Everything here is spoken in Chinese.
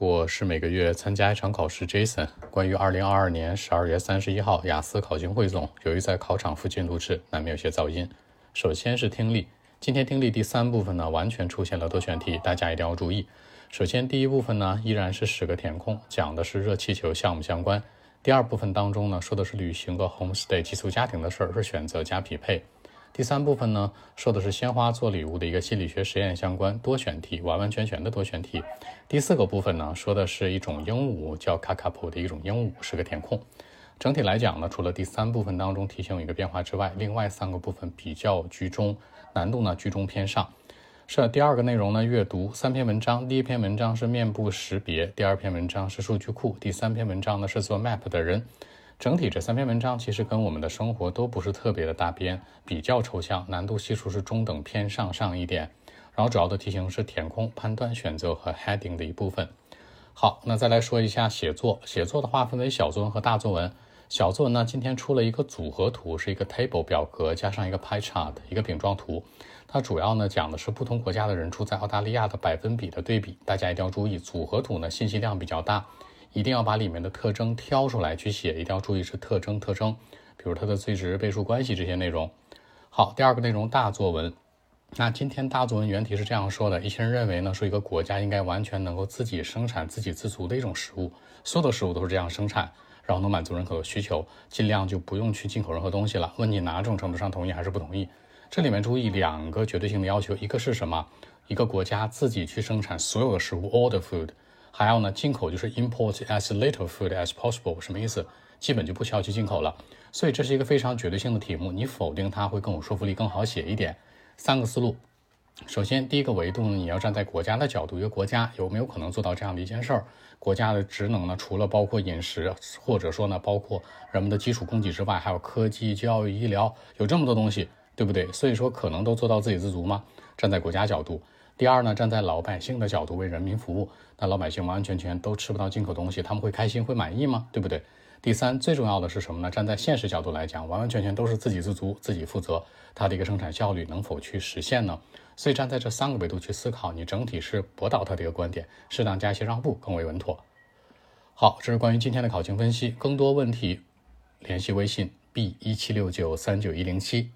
我是每个月参加一场考试，Jason。关于二零二二年十二月三十一号雅思考情汇总，由于在考场附近录制，难免有些噪音。首先是听力，今天听力第三部分呢，完全出现了多选题，大家一定要注意。首先第一部分呢，依然是十个填空，讲的是热气球项目相关。第二部分当中呢，说的是旅行和 homestay 寄宿家庭的事，是选择加匹配。第三部分呢，说的是鲜花做礼物的一个心理学实验相关多选题，完完全全的多选题。第四个部分呢，说的是一种鹦鹉叫卡卡普的一种鹦鹉，是个填空。整体来讲呢，除了第三部分当中题型有一个变化之外，另外三个部分比较居中，难度呢居中偏上。是第二个内容呢，阅读三篇文章，第一篇文章是面部识别，第二篇文章是数据库，第三篇文章呢是做 map 的人。整体这三篇文章其实跟我们的生活都不是特别的搭边，比较抽象，难度系数是中等偏上上一点。然后主要的题型是填空、判断、选择和 heading 的一部分。好，那再来说一下写作。写作的话分为小作文和大作文。小作文呢，今天出了一个组合图，是一个 table 表格加上一个 pie chart 一个饼状图。它主要呢讲的是不同国家的人住在澳大利亚的百分比的对比。大家一定要注意，组合图呢信息量比较大。一定要把里面的特征挑出来去写，一定要注意是特征特征，比如它的最值、倍数关系这些内容。好，第二个内容大作文。那今天大作文原题是这样说的：一些人认为呢，说一个国家应该完全能够自己生产、自给自足的一种食物，所有的食物都是这样生产，然后能满足人口的需求，尽量就不用去进口任何东西了。问你哪种程度上同意还是不同意？这里面注意两个绝对性的要求，一个是什么？一个国家自己去生产所有的食物，all the food。还要呢，进口就是 import as little food as possible，什么意思？基本就不需要去进口了。所以这是一个非常绝对性的题目，你否定它会更有说服力，更好写一点。三个思路，首先第一个维度呢，你要站在国家的角度，一个国家有没有可能做到这样的一件事儿？国家的职能呢，除了包括饮食，或者说呢，包括人们的基础供给之外，还有科技、教育、医疗，有这么多东西，对不对？所以说可能都做到自给自足吗？站在国家角度。第二呢，站在老百姓的角度为人民服务，那老百姓完完全全都吃不到进口东西，他们会开心会满意吗？对不对？第三，最重要的是什么呢？站在现实角度来讲，完完全全都是自给自足，自己负责，它的一个生产效率能否去实现呢？所以站在这三个维度去思考，你整体是驳倒他的一个观点，适当加一些让步更为稳妥。好，这是关于今天的考情分析，更多问题联系微信 b 一七六九三九一零七。